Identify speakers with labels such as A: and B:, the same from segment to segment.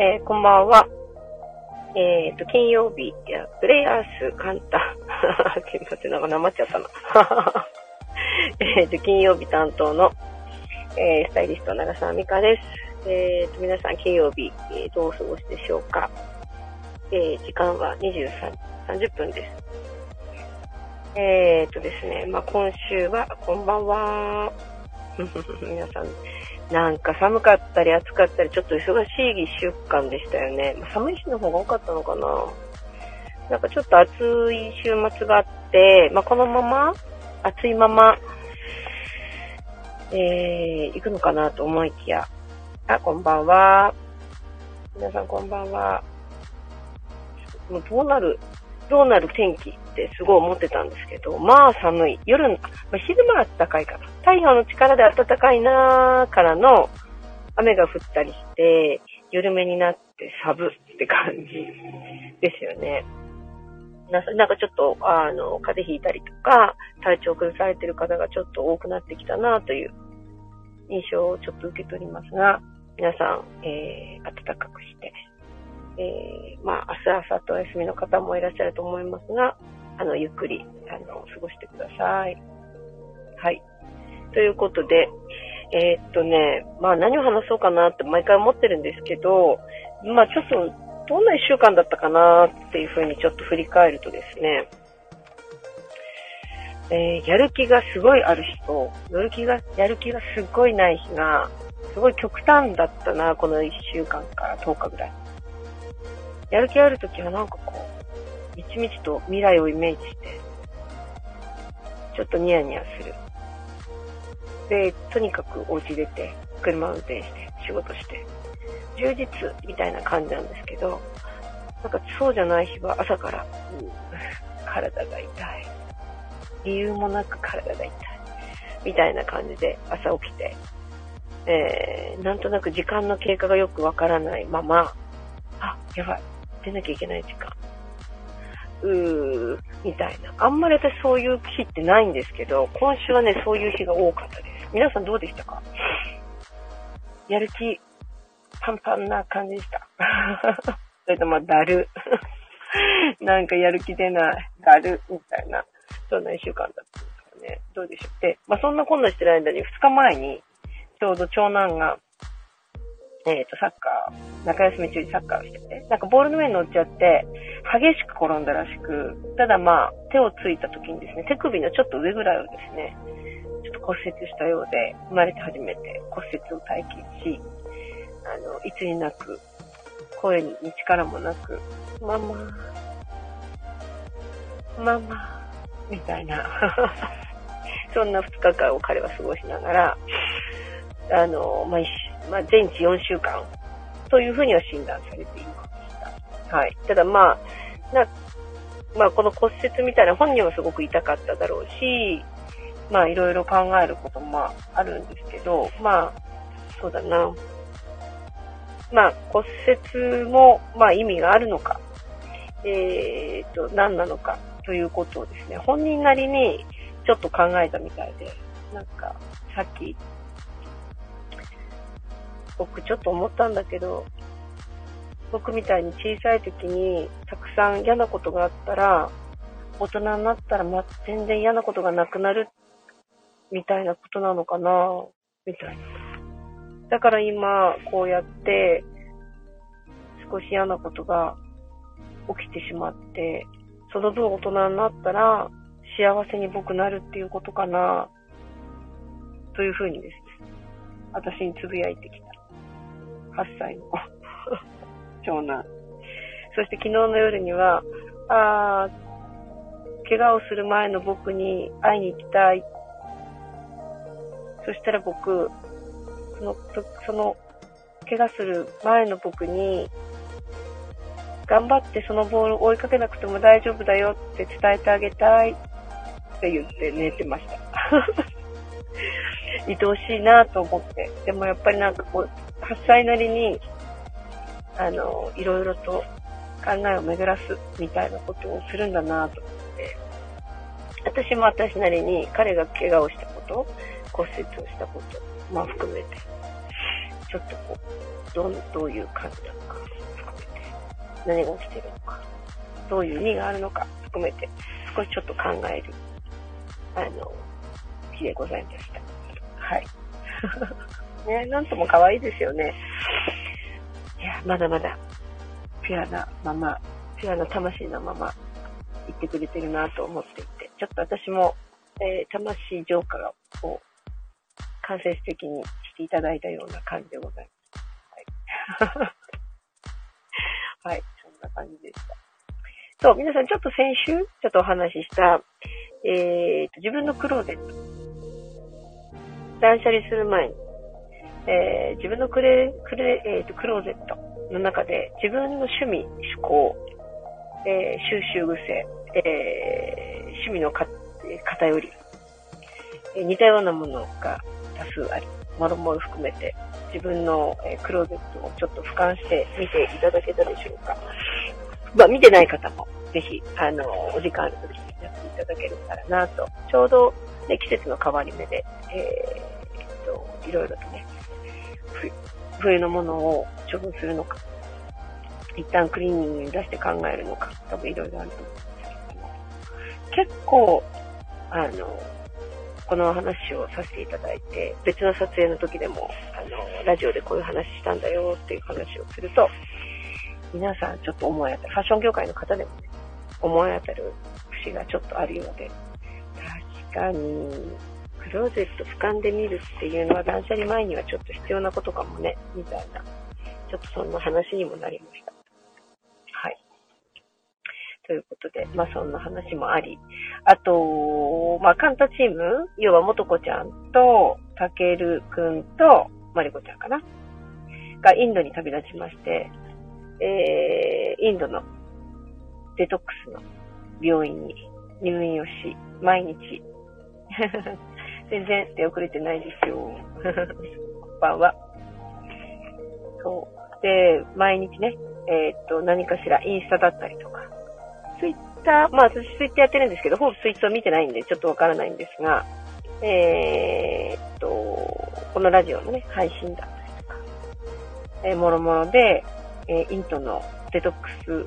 A: えー、こんばんは。えっ、ー、と、金曜日、いや、プレイヤースカンタ。すいません、なんかなまっちゃったな。えっと、金曜日担当の、えー、スタイリスト、長澤美香です。えっ、ー、と、皆さん、金曜日、えー、どうお過ごしでしょうか。えー、時間は23、30分です。えっ、とですね、まあ、今週は、こんばんは。皆さん、なんか寒かったり暑かったり、ちょっと忙しい一週間でしたよね。寒い日の方が多かったのかな。なんかちょっと暑い週末があって、まあ、このまま、暑いまま、えー、行くのかなと思いきや。あ、こんばんは。皆さんこんばんは。もうどうなる、どうなる天気ってすごい思ってたんですけど、まあ寒い。夜、まあ、昼間は暖かいから。太陽の力で暖かいなーからの雨が降ったりして、緩めになってサブって感じ ですよね。なんかちょっと、あの、風邪ひいたりとか、体調崩されてる方がちょっと多くなってきたなという印象をちょっと受け取りますが、皆さん、えー、暖かくして、えー、まあ、明日、明後日お休みの方もいらっしゃると思いますが、あの、ゆっくり、あの、過ごしてください。はい。ということで、えー、っとね、まあ何を話そうかなって毎回思ってるんですけど、まあちょっと、どんな一週間だったかなっていうふうにちょっと振り返るとですね、えー、やる気がすごいある人、やる気が、やる気がすごいない日が、すごい極端だったな、この1週間から10日ぐらい。やる気あるときはなんかこう、みちみちと未来をイメージして、ちょっとニヤニヤする。で、とにかくお家出て、車運転して、仕事して、充実みたいな感じなんですけど、なんかそうじゃない日は朝から、うん、体が痛い。理由もなく体が痛い。みたいな感じで朝起きて、えー、なんとなく時間の経過がよくわからないまま、あ、やばい。出なきゃいけない時間。うー、みたいな。あんまり私そういう日ってないんですけど、今週はね、そういう日が多かったです。皆さんどうでしたか？やる気、パンパンな感じでした。それとも、だる。なんかやる気出ない、だる、みたいな、そんな一週間だったんですかね。どうでしょう？で、まあそんなこんなしてる間に、2日前に、ちょうど長男が、えっ、ー、と、サッカー、中休み中にサッカーをしてて、なんかボールの上に乗っちゃって、激しく転んだらしく、ただまあ、手をついた時にですね、手首のちょっと上ぐらいをですね、骨折したようで、生まれて初めて骨折を体験し、あの、いつになく、声に力もなく、ママ、ママ、みたいな そんな2日間を彼は過ごしながら、あの、まあ、まあ、全治4週間というふうには診断されていました。はい。ただまあ、な、まあこの骨折みたいな本人はすごく痛かっただろうし、まあいろいろ考えることもあるんですけど、まあ、そうだな。まあ骨折も、まあ意味があるのか、えー、と、何なのかということをですね、本人なりにちょっと考えたみたいで、なんか、さっき僕ちょっと思ったんだけど、僕みたいに小さい時にたくさん嫌なことがあったら、大人になったら、全然嫌なことがなくなるみたいなことなのかなみたいな。だから今、こうやって、少し嫌なことが起きてしまって、その分大人になったら、幸せに僕なるっていうことかなというふうにですね、私につぶやいてきた。8歳の 長男。そして昨日の夜には、あー、怪我をする前の僕に会いに行きたい。そしたら僕、その、その、怪我する前の僕に、頑張ってそのボールを追いかけなくても大丈夫だよって伝えてあげたいって言って寝てました。愛おしいなと思って。でもやっぱりなんかこう、8歳なりに、あの、いろいろと考えを巡らすみたいなことをするんだなと思って、私も私なりに彼が怪我をしたこと、骨折をしたこと、まあ含めて、ちょっとこう、どう、どういう感じなのか含めて、何が起きてるのか、どういう意味があるのか含めて、少しちょっと考える、あの、日でございました。はい。ね、なんとも可愛いですよね。いや、まだまだ、ピュアなまま、ピュアな魂のまま、言ってくれてるなと思っていて、ちょっと私も、えー、魂浄化を間接的にしていただいたような感じでございます。はい。はい、そんな感じでした。そう、皆さんちょっと先週、ちょっとお話しした、えーと、自分のクローゼット。断捨離する前に、えー、自分のクレ、クレ、えーと、クローゼットの中で自分の趣味、趣向、えー、収集癖、えー、趣味のか偏り、えー、似たようなものが多数あり、もろもろ含めて自分の、え、クローゼットをちょっと俯瞰して見ていただけたでしょうか。まあ、見てない方も、ぜひ、あの、お時間ある時にやっていただけるからなと。ちょうど、ね、季節の変わり目で、えー、っと、いろいろとね、冬のものを処分するのか、一旦クリーニングに出して考えるのか、多分いろいろあると思うんですけども結構、あの、この話をさせていただいて、別の撮影の時でも、あの、ラジオでこういう話したんだよっていう話をすると、皆さんちょっと思い当たる、ファッション業界の方でもね、思い当たる節がちょっとあるようで、確かに、クローゼット俯瞰で見るっていうのは断捨離前にはちょっと必要なことかもね、みたいな、ちょっとそんな話にもなりました。ということで、まあそんな話もあり、あと、まあカンタチーム、要は元子ちゃんと、たけるくんと、まりこちゃんかな？がインドに旅立ちまして、えー、インドのデトックスの病院に入院をし、毎日 全然出遅れてないですよ。こんばんは。そう。で、毎日ね、えー、っと、何かしらインスタだったりとか、ツイッター、まあ私ツイッターやってるんですけど、ほぼツイッター見てないんでちょっとわからないんですが、えー、っと、このラジオのね、配信だったりとか、えー、もろもろで、えー、イントのデトックス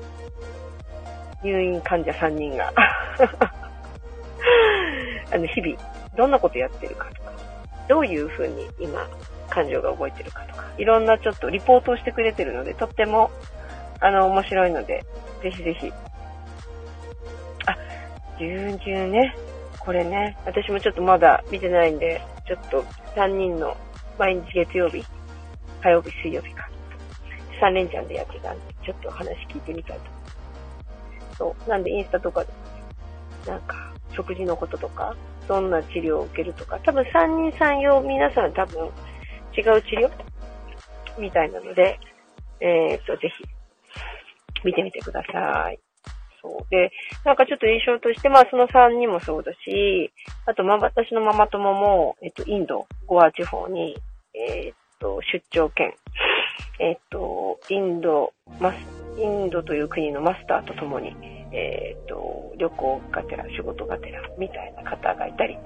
A: 入院患者3人が あの、日々、どんなことやってるかとか、どういうふうに今、感情が動いてるかとか、いろんなちょっとリポートをしてくれてるので、とっても、あの、面白いので、ぜひぜひ。あ、順々ね。これね、私もちょっとまだ見てないんで、ちょっと3人の毎日月曜日、火曜日、水曜日か。3連チャンでやってたんで、ちょっと話聞いてみたいと。そう。なんでインスタとかで、なんか、食事のこととか、どんな治療を受けるとか、多分3人3用皆さん多分違う治療？みたいなので、えー、っと、ぜひ、見てみてください。そう。で、なんかちょっと印象として、まあその3人もそうだし、あと、ま、私のママ友も、えっと、インド、ゴア地方に、えー、っと、出張兼、えっと、インド、マス、インドという国のマスターと共に、えっと、旅行がてら、仕事がてら、みたいな方がいたり、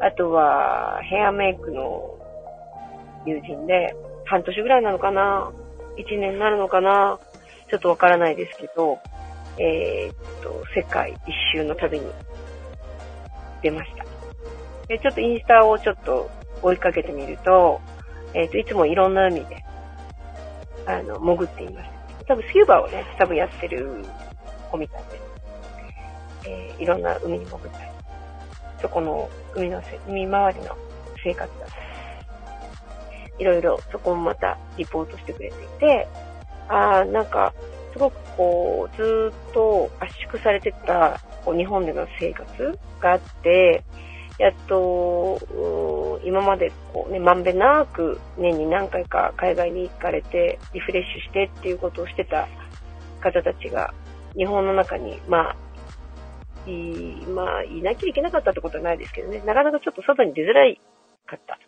A: あとは、ヘアメイクの友人で、半年ぐらいなのかな ?1 年になるのかな？ちょっとわからないですけど、えー、っと、世界一周の旅に出ました。で、ちょっとインスタをちょっと追いかけてみると、えー、っと、いつもいろんな海で、あの、潜っています。多分スキューバーをね、多分やってる子みたいで、えー、いろんな海に潜ったり、そこの海のせ、海周りの生活だったり、いろいろそこもまたリポートしてくれていて、あー、なんか、すごくこう、ずっと圧縮されてた、こう、日本での生活があって、やっと、今までこうね、まんべんなく年に何回か海外に行かれて、リフレッシュしてっていうことをしてた方たちが、日本の中に、まあ、い、まあ、いなきゃいけなかったってことはないですけどね、なかなかちょっと外に出づらかった。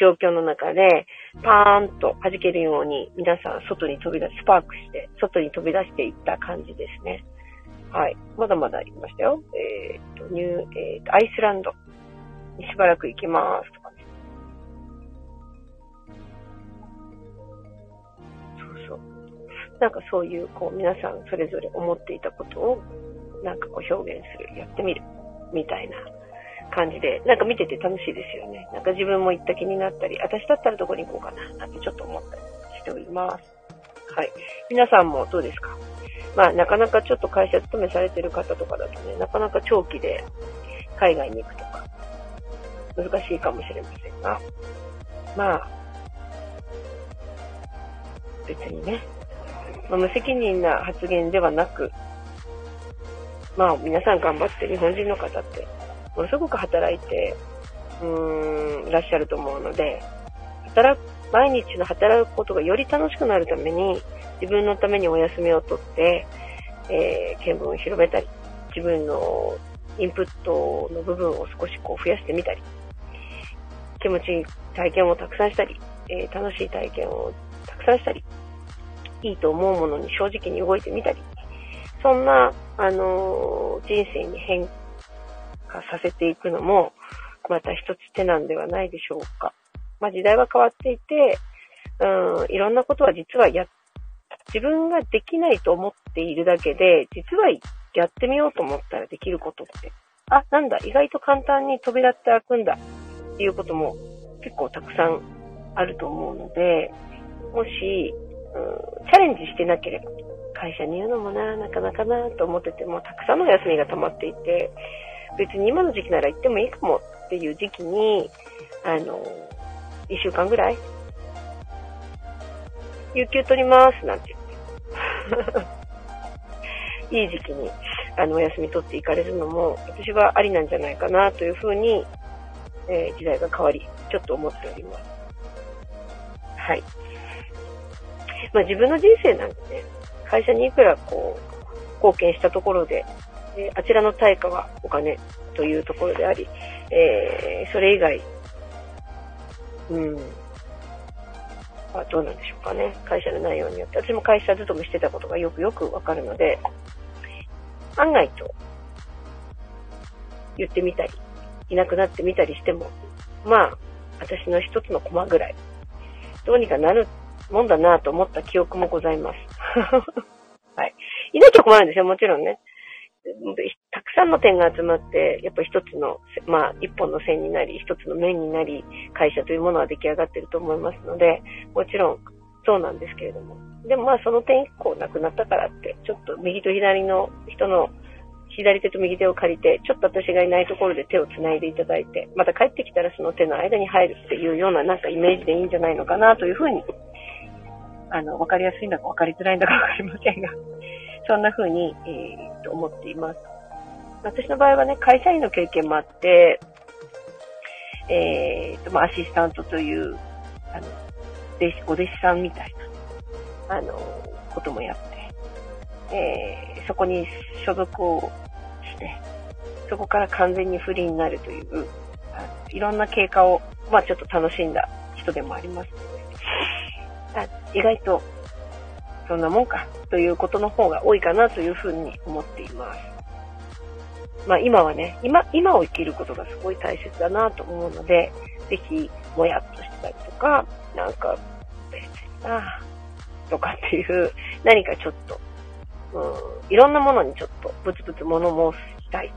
A: 状況の中で、パーンと弾けるように、皆さん外に飛び出、スパークして、外に飛び出していった感じですね。はい。まだまだ行きましたよ。えっ、ー、と、ニュー、えっ、ー、と、アイスランドにしばらく行きますとか。そうそう。なんかそういう、こう、皆さんそれぞれ思っていたことを、なんかこう表現する、やってみる、みたいな感じで、なんか見てて楽しいですよね。なんか自分も行った気になったり、私だったらどこに行こうかな、なんてちょっと思ったりしております。はい。皆さんもどうですか？まあ、なかなかちょっと会社勤めされてる方とかだとね、なかなか長期で海外に行くとか、難しいかもしれませんが、まあ、別にね、まあ、無責任な発言ではなく、まあ皆さん頑張って日本人の方ってものすごく働いて、うーん、いらっしゃると思うので、働く、毎日の働くことがより楽しくなるために、自分のためにお休みをとって、えー、見聞を広めたり、自分のインプットの部分を少しこう増やしてみたり、気持ちいい体験をたくさんしたり、えー、楽しい体験をたくさんしたり、いいと思うものに正直に動いてみたり、そんな、あのー、人生に変化させていくのも、また一つ手なんではないでしょうか。まあ、時代は変わっていて、うん、いろんなことは実はや、自分ができないと思っているだけで、実はやってみようと思ったらできることって、あ、なんだ、意外と簡単に扉って開くんだっていうことも結構たくさんあると思うので、もし、うん、チャレンジしてなければ、会社に言うのもな、なかなかなと思ってても、たくさんの休みが溜まっていて、別に今の時期なら行ってもいいかもっていう時期に、あの、一週間ぐらい、有給取りますなんて言って。いい時期に、あの、お休み取っていかれるのも、私はありなんじゃないかなというふうに、えー、時代が変わり、ちょっと思っております。はい。まあ自分の人生なんでね、会社にいくらこう、貢献したところで、えあちらの対価はお金というところであり、えー、それ以外、うん、まあ、どうなんでしょうかね。会社の内容によって。私も会社勤めしてたことがよくよくわかるので、案外と言ってみたり、いなくなってみたりしても、まあ、私の一つのコマぐらい、どうにかなるもんだなと思った記憶もございます。はい。いなきゃ困るんですよ、もちろんね。たくさんの点が集まって、やっぱ一つの、まあ、一本の線になり、一つの面になり、会社というものは出来上がってると思いますので、もちろんそうなんですけれども。でもまあ、その点一個なくなったからって、ちょっと右と左の人の左手と右手を借りて、ちょっと私がいないところで手を繋いでいただいて、また帰ってきたらその手の間に入るっていうようななんかイメージでいいんじゃないのかなというふうにあの、わかりやすいんだかわかりづらいんだかわかりませんが、そんな風に、えー、と思っています。私の場合はね、会社員の経験もあって、えー、と、まあ、アシスタントという、あの、お弟子さんみたいな、あの、こともやって、えー、そこに所属をして、そこから完全にフリーになるという、いろんな経過を、まあちょっと楽しんだ人でもありますので、意外とそんなもんかということの方が多いかなというふうに思っています。まあ今はね、今、今を生きることがすごい大切だなと思うので、ぜひ、もやっとしたりとか、なんか、別になとかっていう、何かちょっと、うん、いろんなものにちょっとブツブツ物申したい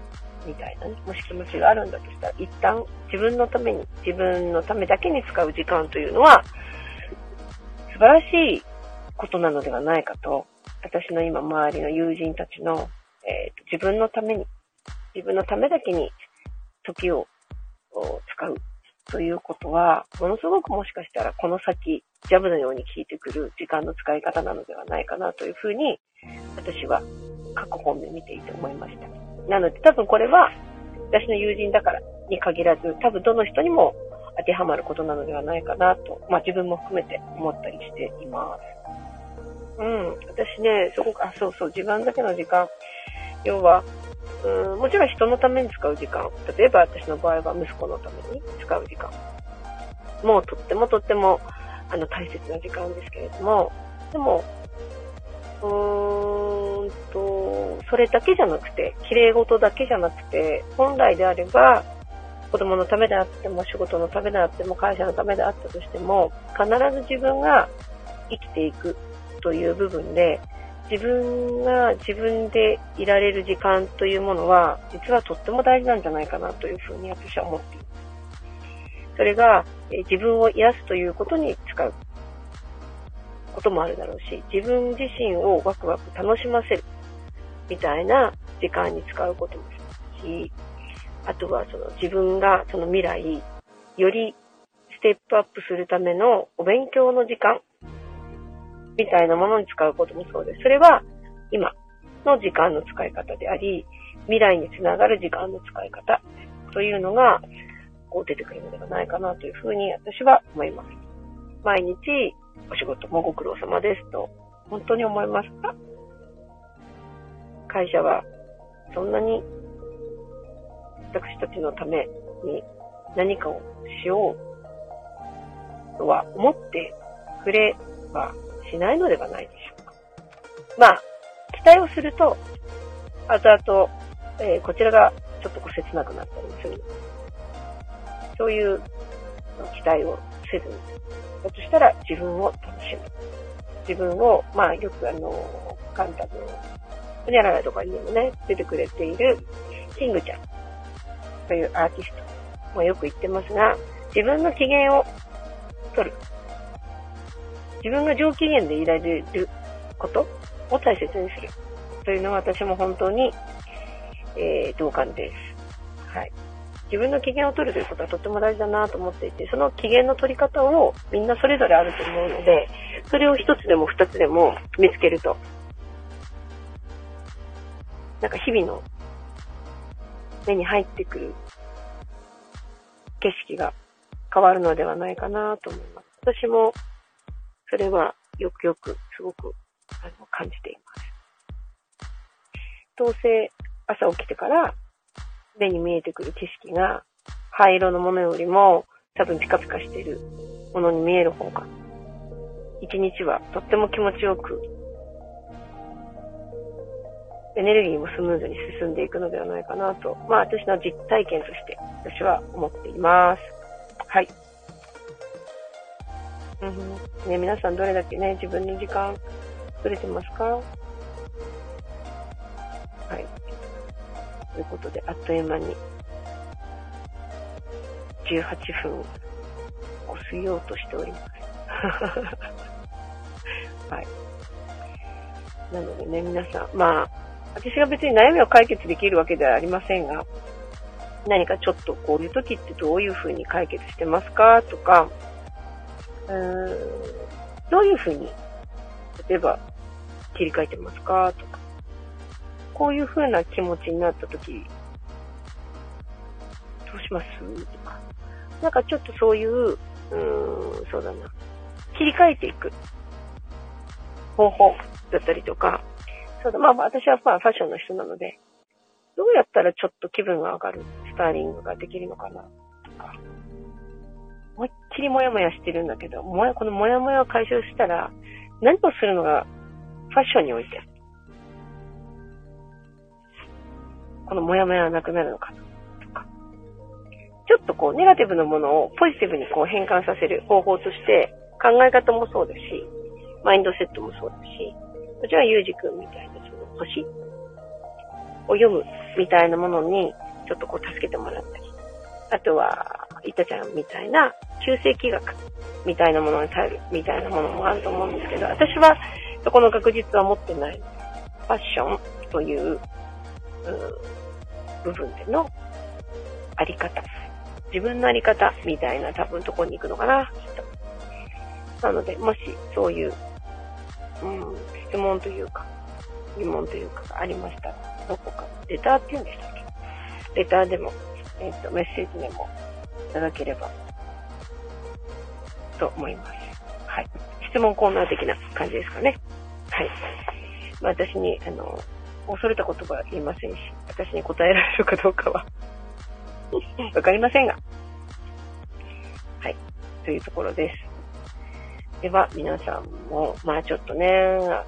A: みたいなね、もし気持ちがあるんだとしたら、一旦自分のために、自分のためだけに使う時間というのは、素晴らしいことなのではないかと、私の今周りの友人たちの、えー、と自分のために、自分のためだけに時を使うということは、ものすごくもしかしたらこの先、ジャブのように効いてくる時間の使い方なのではないかなというふうに、私は過去本で見ていて思いました。なので多分これは、私の友人だからに限らず、多分どの人にも当てはまることなのではないかなと、まあ自分も含めて思ったりしています。うん、私ね、すごく、あ、そうそう、自分だけの時間。要は、うん、もちろん人のために使う時間。例えば私の場合は息子のために使う時間。もうとってもとっても、あの、大切な時間ですけれども、でも、うーんと、それだけじゃなくて、綺麗事だけじゃなくて、本来であれば、子供のためであっても、仕事のためであっても、会社のためであったとしても、必ず自分が生きていくという部分で、自分が自分でいられる時間というものは、実はとっても大事なんじゃないかなというふうに私は思っています。それが、自分を癒すということに使う。こともあるだろうし、自分自身をワクワク楽しませる。みたいな時間に使うこともするし、あとはその自分がその未来、よりステップアップするためのお勉強の時間。みたいなものに使うこともそうです。それは今の時間の使い方であり、未来につながる時間の使い方というのが、こう出てくるのではないかなというふうに私は思います。毎日お仕事もご苦労様ですと、本当に思いますか？会社はそんなに私たちのために何かをしようとは思ってくればしないのではないでしょうか。まあ、期待をすると、後々、えー、こちらがちょっとこう切なくなったりもする。そういう期待をせずに、だとしたら自分を楽しむ。自分を、まあよくあの、カンタの、ほにゃららとかにもね、出てくれている、キングちゃんというアーティストもよく言ってますが、自分の機嫌を取る。自分が上機嫌でいられることを大切にする。というのは私も本当に、えー、同感です。はい。自分の機嫌を取るということはとっても大事だなと思っていて、その機嫌の取り方をみんなそれぞれあると思うので、それを一つでも二つでも見つけると、なんか日々の目に入ってくる景色が変わるのではないかなと思います。私もそれはよくよくすごくあの感じています。どうせ朝起きてから目に見えてくる景色が灰色のものよりも多分ピカピカしているものに見える方が一日はとっても気持ちよくエネルギーもスムーズに進んでいくのではないかなと、まあ私の実体験として私は思っています。はい。うん、ね、皆さんどれだけね、自分の時間取れてますか？はい。ということで、あっという間に、18分を過ぎようとしております。はい。なのでね、皆さん、まあ、私が別に悩みを解決できるわけではありませんが、何かちょっとこういう時ってどういう風に解決してますか？とか、うーん、どういうふうに、例えば、切り替えてますか？とか、こういうふうな気持ちになったとき、どうします？とか、なんかちょっとそういう、うん、そうだな、切り替えていく方法だったりとか、そうだ、まあ私はまあファッションの人なので、どうやったらちょっと気分が上がる？スタイリングができるのかな？とか、思いっきりもやもやしてるんだけど、もや、このもやもやを解消したら、何をするのが、ファッションにおいて、このもやもやはなくなるのかとか、ちょっとこう、ネガティブなものをポジティブにこう変換させる方法として、考え方もそうだし、マインドセットもそうだし、こちらゆうじくんみたいな、その星を読むみたいなものに、ちょっとこう助けてもらったり、あとは、いたちゃんみたいな、旧世紀学みたいなものに頼るみたいなものもあると思うんですけど、私はそこの確実は持ってない。ファッションという、う部分でのあり方。自分のあり方みたいな多分とこに行くのかな、きっと。なので、もしそういう、うん、質問というか、疑問というかがありましたら、どこか、レターって言うんでしたっけ？レターでも、えっ、ー、と、メッセージでもただければと思います。はい。質問コーナー的な感じですかね。はい。まあ、私に、あの、恐れた言葉は言いませんし、私に答えられるかどうかは わかりませんが。はい。というところです。では、皆さんも、まあちょっとね、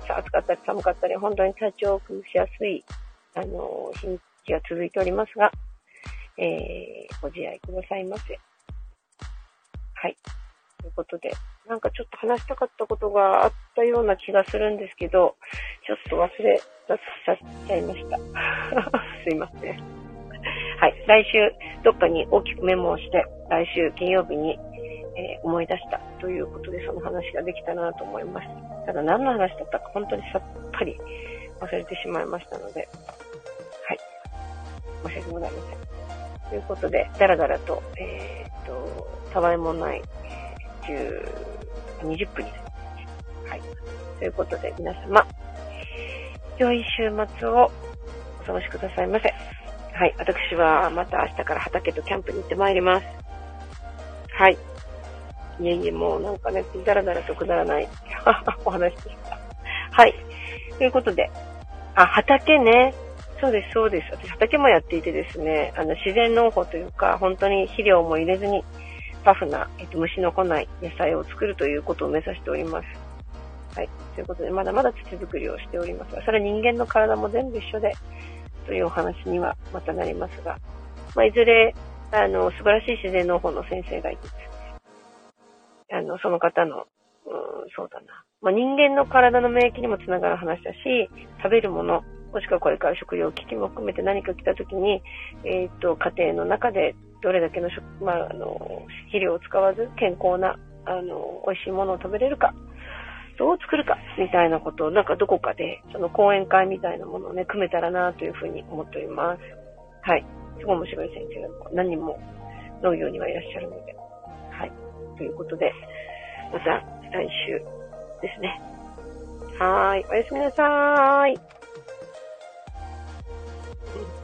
A: 暑かったり寒かったり、本当に体調を崩しやすい、あの、日にちが続いておりますが、えー、ご自愛くださいませ。はい。ということで、なんかちょっと話したかったことがあったような気がするんですけど、ちょっと忘れさせちゃいました。すいません。はい。来週、どっかに大きくメモをして、来週金曜日に、えー、思い出したということで、その話ができたなと思います。ただ何の話だったか本当にさっぱり忘れてしまいましたので、はい。申し訳ございません。ということで、だらだらと、えー、っと、たわいもない、10、20分になります。はい。ということで、皆様、良い週末をお過ごしくださいませ。はい。私はまた明日から畑とキャンプに行ってまいります。はい。いえいえ、もうなんかね、だらだらとくだらない お話でした。はい。ということで、あ、畑ね。そうです、そうです。私畑もやっていてですね、あの、自然農法というか、本当に肥料も入れずに、タフな、えっと、虫の来ない野菜を作るということを目指しております。はい。ということで、まだまだ土作りをしておりますが、それは人間の体も全部一緒で、というお話にはまたなりますが、まあ、いずれ、あの、素晴らしい自然農法の先生がいてですね、あの、その方の、うん、そうだな。まあ、人間の体の免疫にもつながる話だし、食べるもの、もしくはこれから食料危機も含めて何か来た時に、えっ、と、家庭の中でどれだけの食、まあ、あの、肥料を使わず健康な、あの、美味しいものを食べれるか、どう作るか、みたいなことを、なんかどこかで、その講演会みたいなものをね、組めたらなというふうに思っております。はい。すごい面白い先生が何人も農業にはいらっしゃるので。はい。ということで、また来週ですね。はーい。おやすみなさーい。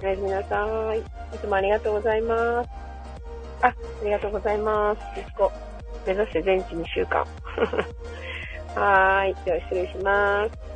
A: おやすみなさーい。いつもありがとうございます。あ、ありがとうございます。息子、目指して全治2週間。はーい。では失礼します。